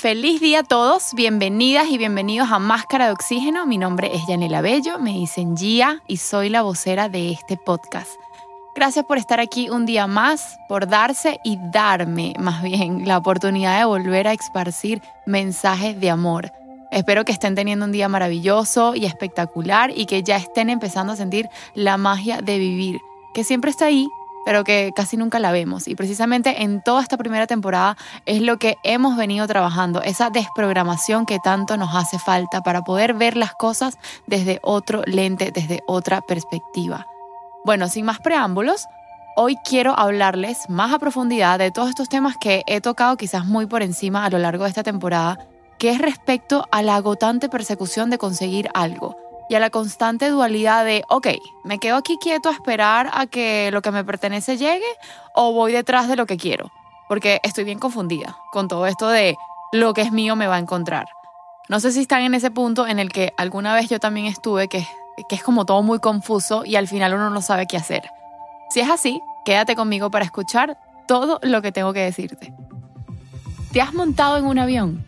Feliz día a todos, bienvenidas y bienvenidos a Máscara de Oxígeno. Mi nombre es Yanela Bello, me dicen Gia y soy la vocera de este podcast. Gracias por estar aquí un día más, por darse y darme más bien la oportunidad de volver a esparcir mensajes de amor. Espero que estén teniendo un día maravilloso y espectacular y que ya estén empezando a sentir la magia de vivir, que siempre está ahí pero que casi nunca la vemos. Y precisamente en toda esta primera temporada es lo que hemos venido trabajando, esa desprogramación que tanto nos hace falta para poder ver las cosas desde otro lente, desde otra perspectiva. Bueno, sin más preámbulos, hoy quiero hablarles más a profundidad de todos estos temas que he tocado quizás muy por encima a lo largo de esta temporada, que es respecto a la agotante persecución de conseguir algo y a la constante dualidad de, ok, ¿me quedo aquí quieto a esperar a que lo que me pertenece llegue o voy detrás de lo que quiero? Porque estoy bien confundida con todo esto de lo que es mío me va a encontrar. No sé si están en ese punto en el que alguna vez yo también estuve, que, que es como todo muy confuso y al final uno no sabe qué hacer. Si es así, quédate conmigo para escuchar todo lo que tengo que decirte. ¿Te has montado en un avión?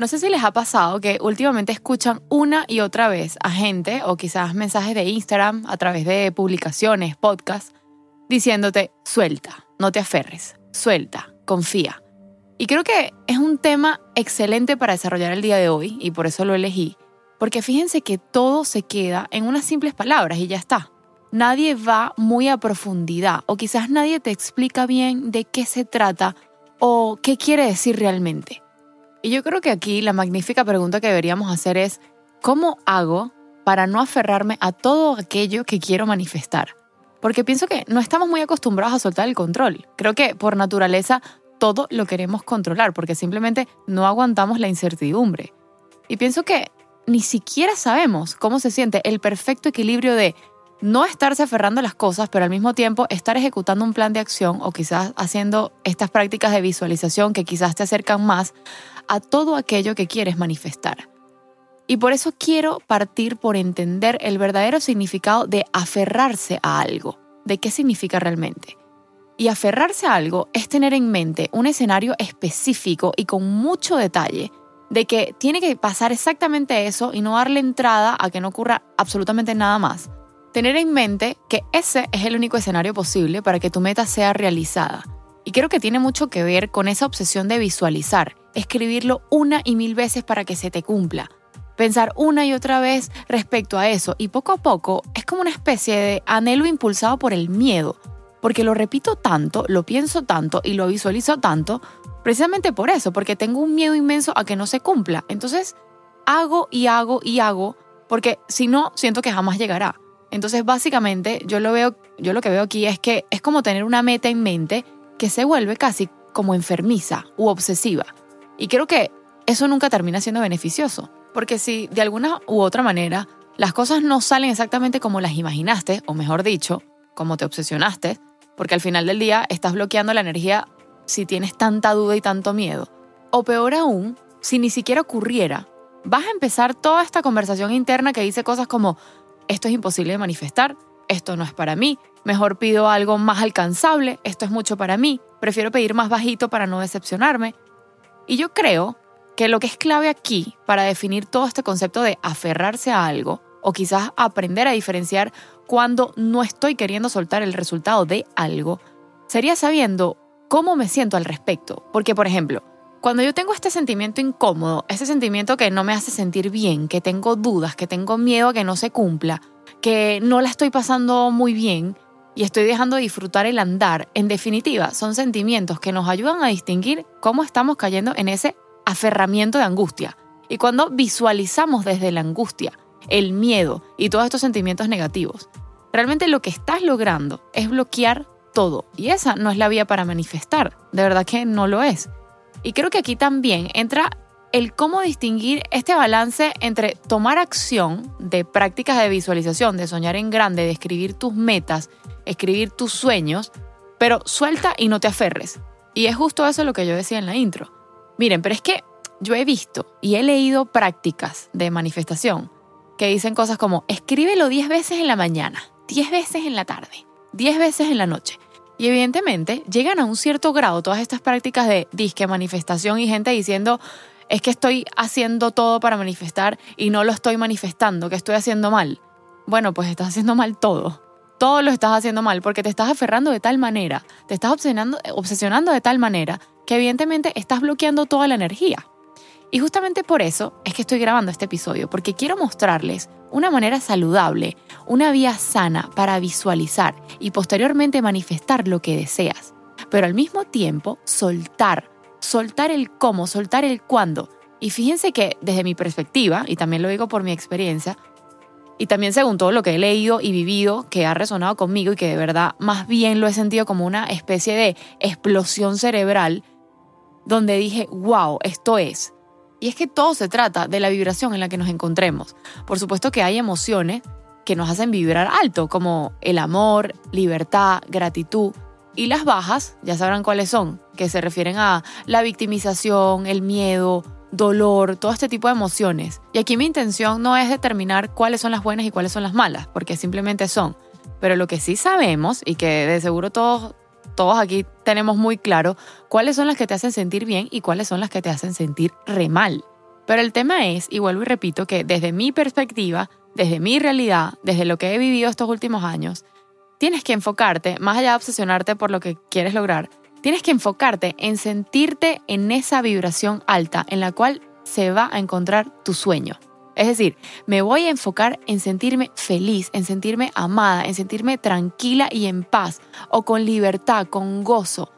No sé si les ha pasado que últimamente escuchan una y otra vez a gente o quizás mensajes de Instagram a través de publicaciones, podcasts, diciéndote, suelta, no te aferres, suelta, confía. Y creo que es un tema excelente para desarrollar el día de hoy y por eso lo elegí, porque fíjense que todo se queda en unas simples palabras y ya está. Nadie va muy a profundidad o quizás nadie te explica bien de qué se trata o qué quiere decir realmente. Y yo creo que aquí la magnífica pregunta que deberíamos hacer es, ¿cómo hago para no aferrarme a todo aquello que quiero manifestar? Porque pienso que no estamos muy acostumbrados a soltar el control. Creo que por naturaleza todo lo queremos controlar porque simplemente no aguantamos la incertidumbre. Y pienso que ni siquiera sabemos cómo se siente el perfecto equilibrio de no estarse aferrando a las cosas, pero al mismo tiempo estar ejecutando un plan de acción o quizás haciendo estas prácticas de visualización que quizás te acercan más a todo aquello que quieres manifestar. Y por eso quiero partir por entender el verdadero significado de aferrarse a algo, de qué significa realmente. Y aferrarse a algo es tener en mente un escenario específico y con mucho detalle de que tiene que pasar exactamente eso y no darle entrada a que no ocurra absolutamente nada más. Tener en mente que ese es el único escenario posible para que tu meta sea realizada. Y creo que tiene mucho que ver con esa obsesión de visualizar escribirlo una y mil veces para que se te cumpla. Pensar una y otra vez respecto a eso y poco a poco es como una especie de anhelo impulsado por el miedo, porque lo repito tanto, lo pienso tanto y lo visualizo tanto, precisamente por eso, porque tengo un miedo inmenso a que no se cumpla. Entonces, hago y hago y hago, porque si no, siento que jamás llegará. Entonces, básicamente, yo lo veo, yo lo que veo aquí es que es como tener una meta en mente que se vuelve casi como enfermiza u obsesiva. Y creo que eso nunca termina siendo beneficioso, porque si de alguna u otra manera las cosas no salen exactamente como las imaginaste, o mejor dicho, como te obsesionaste, porque al final del día estás bloqueando la energía si tienes tanta duda y tanto miedo. O peor aún, si ni siquiera ocurriera, vas a empezar toda esta conversación interna que dice cosas como, esto es imposible de manifestar, esto no es para mí, mejor pido algo más alcanzable, esto es mucho para mí, prefiero pedir más bajito para no decepcionarme, y yo creo que lo que es clave aquí para definir todo este concepto de aferrarse a algo, o quizás aprender a diferenciar cuando no estoy queriendo soltar el resultado de algo, sería sabiendo cómo me siento al respecto. Porque, por ejemplo, cuando yo tengo este sentimiento incómodo, ese sentimiento que no me hace sentir bien, que tengo dudas, que tengo miedo a que no se cumpla, que no la estoy pasando muy bien y estoy dejando de disfrutar el andar, en definitiva, son sentimientos que nos ayudan a distinguir cómo estamos cayendo en ese aferramiento de angustia. Y cuando visualizamos desde la angustia, el miedo y todos estos sentimientos negativos, realmente lo que estás logrando es bloquear todo. Y esa no es la vía para manifestar. De verdad que no lo es. Y creo que aquí también entra el cómo distinguir este balance entre tomar acción de prácticas de visualización, de soñar en grande, de escribir tus metas, escribir tus sueños, pero suelta y no te aferres. Y es justo eso lo que yo decía en la intro. Miren, pero es que yo he visto y he leído prácticas de manifestación que dicen cosas como escríbelo 10 veces en la mañana, 10 veces en la tarde, 10 veces en la noche. Y evidentemente llegan a un cierto grado todas estas prácticas de disque manifestación y gente diciendo, es que estoy haciendo todo para manifestar y no lo estoy manifestando, que estoy haciendo mal. Bueno, pues estás haciendo mal todo. Todo lo estás haciendo mal porque te estás aferrando de tal manera, te estás obsesionando, obsesionando de tal manera que evidentemente estás bloqueando toda la energía. Y justamente por eso es que estoy grabando este episodio, porque quiero mostrarles una manera saludable, una vía sana para visualizar y posteriormente manifestar lo que deseas, pero al mismo tiempo soltar, soltar el cómo, soltar el cuándo. Y fíjense que desde mi perspectiva, y también lo digo por mi experiencia, y también según todo lo que he leído y vivido, que ha resonado conmigo y que de verdad más bien lo he sentido como una especie de explosión cerebral, donde dije, wow, esto es y es que todo se trata de la vibración en la que nos encontremos. Por supuesto que hay emociones que nos hacen vibrar alto, como el amor, libertad, gratitud. Y las bajas, ya sabrán cuáles son, que se refieren a la victimización, el miedo, dolor, todo este tipo de emociones. Y aquí mi intención no es determinar cuáles son las buenas y cuáles son las malas, porque simplemente son. Pero lo que sí sabemos, y que de seguro todos todos aquí tenemos muy claro cuáles son las que te hacen sentir bien y cuáles son las que te hacen sentir re mal. Pero el tema es, y vuelvo y repito, que desde mi perspectiva, desde mi realidad, desde lo que he vivido estos últimos años, tienes que enfocarte, más allá de obsesionarte por lo que quieres lograr, tienes que enfocarte en sentirte en esa vibración alta en la cual se va a encontrar tu sueño. Es decir, me voy a enfocar en sentirme feliz, en sentirme amada, en sentirme tranquila y en paz, o con libertad, con gozo,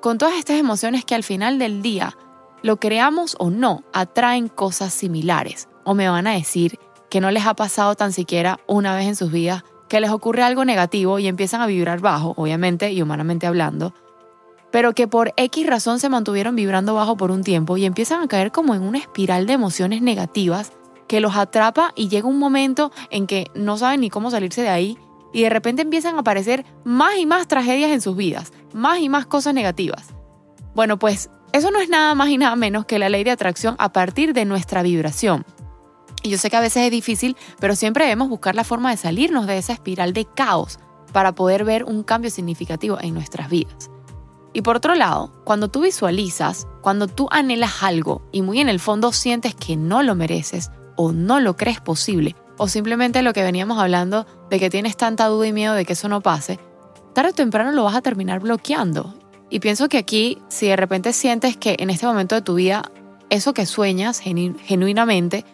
con todas estas emociones que al final del día, lo creamos o no, atraen cosas similares. O me van a decir que no les ha pasado tan siquiera una vez en sus vidas que les ocurre algo negativo y empiezan a vibrar bajo, obviamente y humanamente hablando, pero que por X razón se mantuvieron vibrando bajo por un tiempo y empiezan a caer como en una espiral de emociones negativas que los atrapa y llega un momento en que no saben ni cómo salirse de ahí y de repente empiezan a aparecer más y más tragedias en sus vidas, más y más cosas negativas. Bueno, pues eso no es nada más y nada menos que la ley de atracción a partir de nuestra vibración. Y yo sé que a veces es difícil, pero siempre debemos buscar la forma de salirnos de esa espiral de caos para poder ver un cambio significativo en nuestras vidas. Y por otro lado, cuando tú visualizas, cuando tú anhelas algo y muy en el fondo sientes que no lo mereces o no lo crees posible, o simplemente lo que veníamos hablando de que tienes tanta duda y miedo de que eso no pase, tarde o temprano lo vas a terminar bloqueando. Y pienso que aquí, si de repente sientes que en este momento de tu vida eso que sueñas genuinamente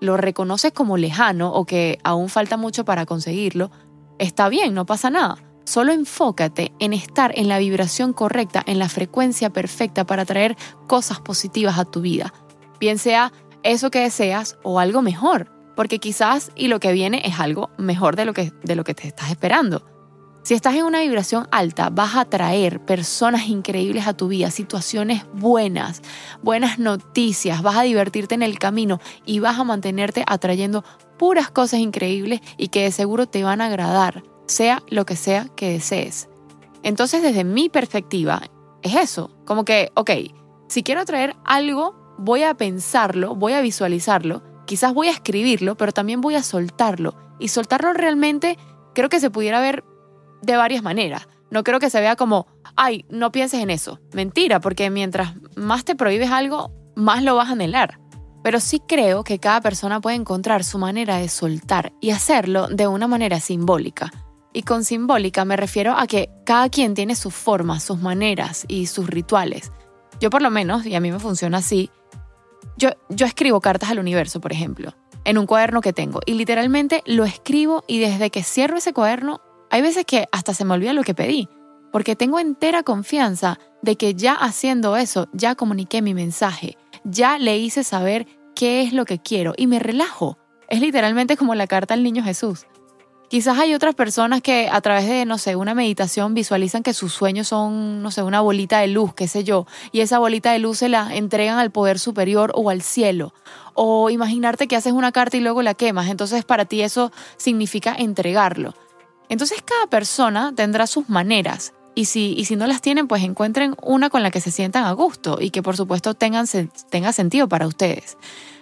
lo reconoces como lejano o que aún falta mucho para conseguirlo, está bien, no pasa nada. Solo enfócate en estar en la vibración correcta, en la frecuencia perfecta para traer cosas positivas a tu vida. Bien sea eso que deseas o algo mejor, porque quizás y lo que viene es algo mejor de lo que, de lo que te estás esperando. Si estás en una vibración alta, vas a traer personas increíbles a tu vida, situaciones buenas, buenas noticias, vas a divertirte en el camino y vas a mantenerte atrayendo puras cosas increíbles y que de seguro te van a agradar, sea lo que sea que desees. Entonces, desde mi perspectiva, es eso, como que, ok, si quiero traer algo voy a pensarlo, voy a visualizarlo, quizás voy a escribirlo, pero también voy a soltarlo. Y soltarlo realmente creo que se pudiera ver de varias maneras. No creo que se vea como, ay, no pienses en eso. Mentira, porque mientras más te prohíbes algo, más lo vas a anhelar. Pero sí creo que cada persona puede encontrar su manera de soltar y hacerlo de una manera simbólica. Y con simbólica me refiero a que cada quien tiene sus formas, sus maneras y sus rituales. Yo por lo menos, y a mí me funciona así, yo, yo escribo cartas al universo, por ejemplo, en un cuaderno que tengo. Y literalmente lo escribo y desde que cierro ese cuaderno, hay veces que hasta se me olvida lo que pedí. Porque tengo entera confianza de que ya haciendo eso, ya comuniqué mi mensaje, ya le hice saber qué es lo que quiero y me relajo. Es literalmente como la carta al niño Jesús. Quizás hay otras personas que a través de, no sé, una meditación visualizan que sus sueños son, no sé, una bolita de luz, qué sé yo, y esa bolita de luz se la entregan al poder superior o al cielo. O imaginarte que haces una carta y luego la quemas, entonces para ti eso significa entregarlo. Entonces cada persona tendrá sus maneras y si, y si no las tienen, pues encuentren una con la que se sientan a gusto y que por supuesto tengan, tenga sentido para ustedes.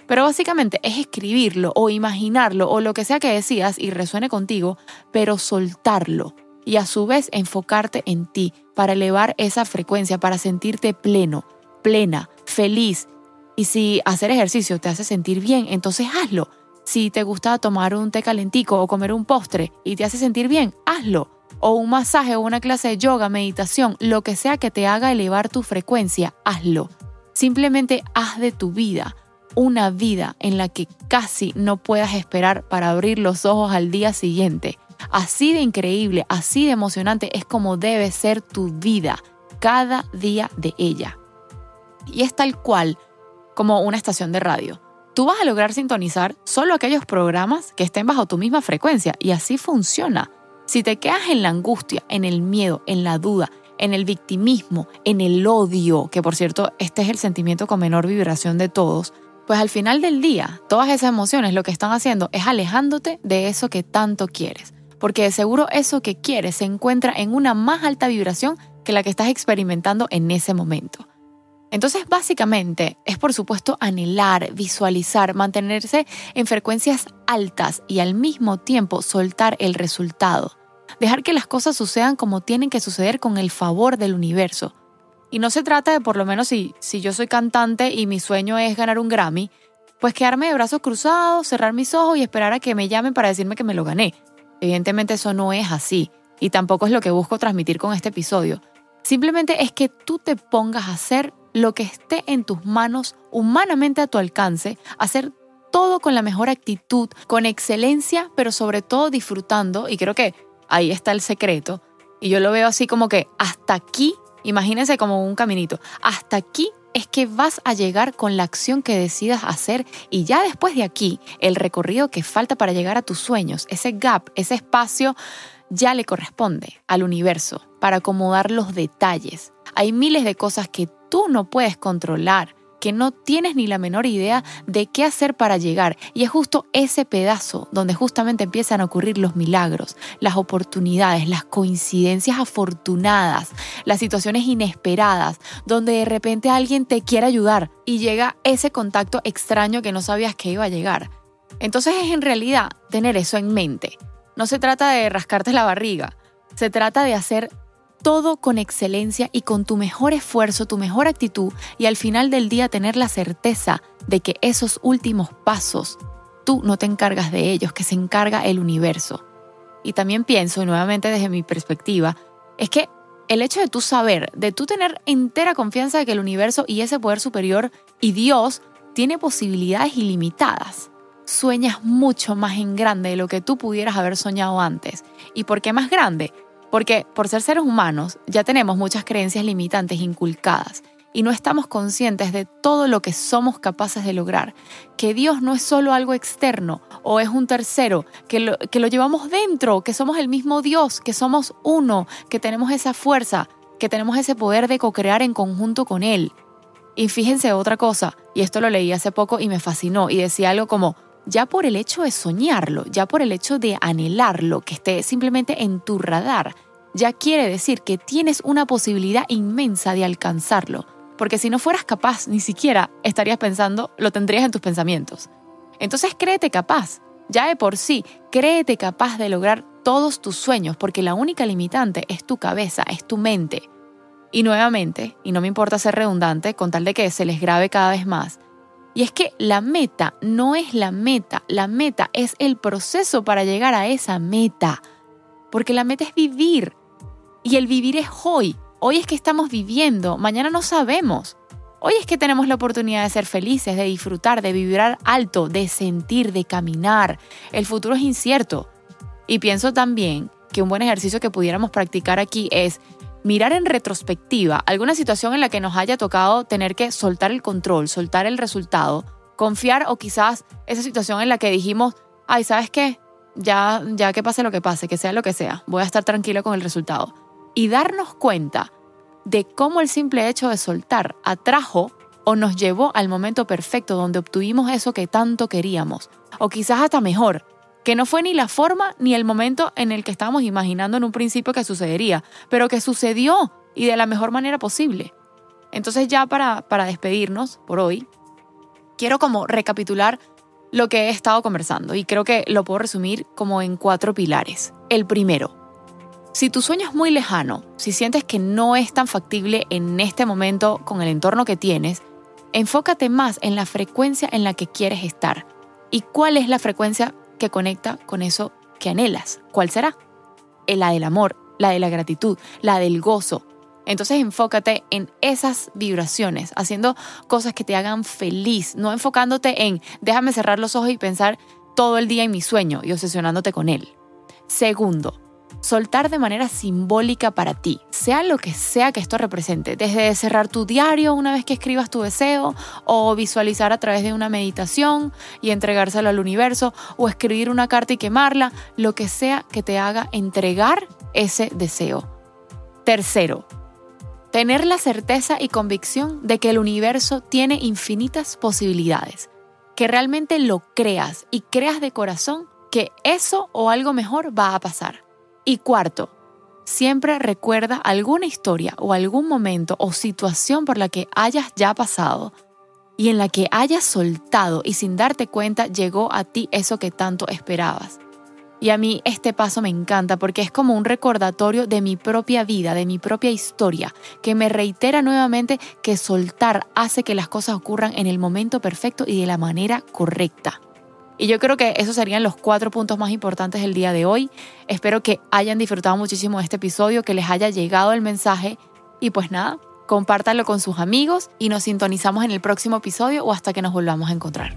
Pero básicamente es escribirlo o imaginarlo o lo que sea que decías y resuene contigo, pero soltarlo y a su vez enfocarte en ti para elevar esa frecuencia, para sentirte pleno, plena, feliz. Y si hacer ejercicio te hace sentir bien, entonces hazlo. Si te gusta tomar un té calentico o comer un postre y te hace sentir bien, hazlo. O un masaje o una clase de yoga, meditación, lo que sea que te haga elevar tu frecuencia, hazlo. Simplemente haz de tu vida una vida en la que casi no puedas esperar para abrir los ojos al día siguiente. Así de increíble, así de emocionante es como debe ser tu vida cada día de ella. Y es tal cual como una estación de radio. Tú vas a lograr sintonizar solo aquellos programas que estén bajo tu misma frecuencia y así funciona. Si te quedas en la angustia, en el miedo, en la duda, en el victimismo, en el odio, que por cierto este es el sentimiento con menor vibración de todos, pues al final del día, todas esas emociones lo que están haciendo es alejándote de eso que tanto quieres. Porque de seguro eso que quieres se encuentra en una más alta vibración que la que estás experimentando en ese momento. Entonces, básicamente, es por supuesto anhelar, visualizar, mantenerse en frecuencias altas y al mismo tiempo soltar el resultado. Dejar que las cosas sucedan como tienen que suceder con el favor del universo, y no se trata de, por lo menos si, si yo soy cantante y mi sueño es ganar un Grammy, pues quedarme de brazos cruzados, cerrar mis ojos y esperar a que me llamen para decirme que me lo gané. Evidentemente eso no es así y tampoco es lo que busco transmitir con este episodio. Simplemente es que tú te pongas a hacer lo que esté en tus manos, humanamente a tu alcance, hacer todo con la mejor actitud, con excelencia, pero sobre todo disfrutando, y creo que ahí está el secreto, y yo lo veo así como que hasta aquí Imagínense como un caminito. Hasta aquí es que vas a llegar con la acción que decidas hacer y ya después de aquí, el recorrido que falta para llegar a tus sueños, ese gap, ese espacio, ya le corresponde al universo para acomodar los detalles. Hay miles de cosas que tú no puedes controlar que no tienes ni la menor idea de qué hacer para llegar. Y es justo ese pedazo donde justamente empiezan a ocurrir los milagros, las oportunidades, las coincidencias afortunadas, las situaciones inesperadas, donde de repente alguien te quiere ayudar y llega ese contacto extraño que no sabías que iba a llegar. Entonces es en realidad tener eso en mente. No se trata de rascarte la barriga, se trata de hacer todo con excelencia y con tu mejor esfuerzo, tu mejor actitud y al final del día tener la certeza de que esos últimos pasos tú no te encargas de ellos, que se encarga el universo. Y también pienso, y nuevamente desde mi perspectiva, es que el hecho de tú saber, de tú tener entera confianza de que el universo y ese poder superior y Dios tiene posibilidades ilimitadas. Sueñas mucho más en grande de lo que tú pudieras haber soñado antes. ¿Y por qué más grande? Porque por ser seres humanos ya tenemos muchas creencias limitantes inculcadas y no estamos conscientes de todo lo que somos capaces de lograr. Que Dios no es solo algo externo o es un tercero, que lo, que lo llevamos dentro, que somos el mismo Dios, que somos uno, que tenemos esa fuerza, que tenemos ese poder de co-crear en conjunto con Él. Y fíjense otra cosa, y esto lo leí hace poco y me fascinó, y decía algo como, ya por el hecho de soñarlo, ya por el hecho de anhelarlo, que esté simplemente en tu radar, ya quiere decir que tienes una posibilidad inmensa de alcanzarlo, porque si no fueras capaz, ni siquiera estarías pensando, lo tendrías en tus pensamientos. Entonces créete capaz, ya de por sí, créete capaz de lograr todos tus sueños, porque la única limitante es tu cabeza, es tu mente. Y nuevamente, y no me importa ser redundante, con tal de que se les grabe cada vez más, y es que la meta no es la meta, la meta es el proceso para llegar a esa meta. porque la meta es vivir. Y el vivir es hoy. Hoy es que estamos viviendo, mañana no sabemos. Hoy es que tenemos la oportunidad de ser felices, de disfrutar, de vibrar alto, de sentir, de caminar. El futuro es incierto. Y pienso también que un buen ejercicio que pudiéramos practicar aquí es mirar en retrospectiva alguna situación en la que nos haya tocado tener que soltar el control, soltar el resultado, confiar o quizás esa situación en la que dijimos, ay, ¿sabes qué? Ya, ya que pase lo que pase, que sea lo que sea, voy a estar tranquilo con el resultado. Y darnos cuenta de cómo el simple hecho de soltar atrajo o nos llevó al momento perfecto donde obtuvimos eso que tanto queríamos, o quizás hasta mejor, que no fue ni la forma ni el momento en el que estábamos imaginando en un principio que sucedería, pero que sucedió y de la mejor manera posible. Entonces ya para, para despedirnos por hoy, quiero como recapitular lo que he estado conversando y creo que lo puedo resumir como en cuatro pilares. El primero, si tu sueño es muy lejano, si sientes que no es tan factible en este momento con el entorno que tienes, enfócate más en la frecuencia en la que quieres estar. ¿Y cuál es la frecuencia que conecta con eso que anhelas. ¿Cuál será? La del amor, la de la gratitud, la del gozo. Entonces enfócate en esas vibraciones, haciendo cosas que te hagan feliz, no enfocándote en déjame cerrar los ojos y pensar todo el día en mi sueño y obsesionándote con él. Segundo, soltar de manera simbólica para ti, sea lo que sea que esto represente, desde cerrar tu diario una vez que escribas tu deseo, o visualizar a través de una meditación y entregárselo al universo, o escribir una carta y quemarla, lo que sea que te haga entregar ese deseo. Tercero, tener la certeza y convicción de que el universo tiene infinitas posibilidades, que realmente lo creas y creas de corazón que eso o algo mejor va a pasar. Y cuarto, siempre recuerda alguna historia o algún momento o situación por la que hayas ya pasado y en la que hayas soltado y sin darte cuenta llegó a ti eso que tanto esperabas. Y a mí este paso me encanta porque es como un recordatorio de mi propia vida, de mi propia historia, que me reitera nuevamente que soltar hace que las cosas ocurran en el momento perfecto y de la manera correcta. Y yo creo que esos serían los cuatro puntos más importantes del día de hoy. Espero que hayan disfrutado muchísimo de este episodio, que les haya llegado el mensaje y pues nada, compártanlo con sus amigos y nos sintonizamos en el próximo episodio o hasta que nos volvamos a encontrar.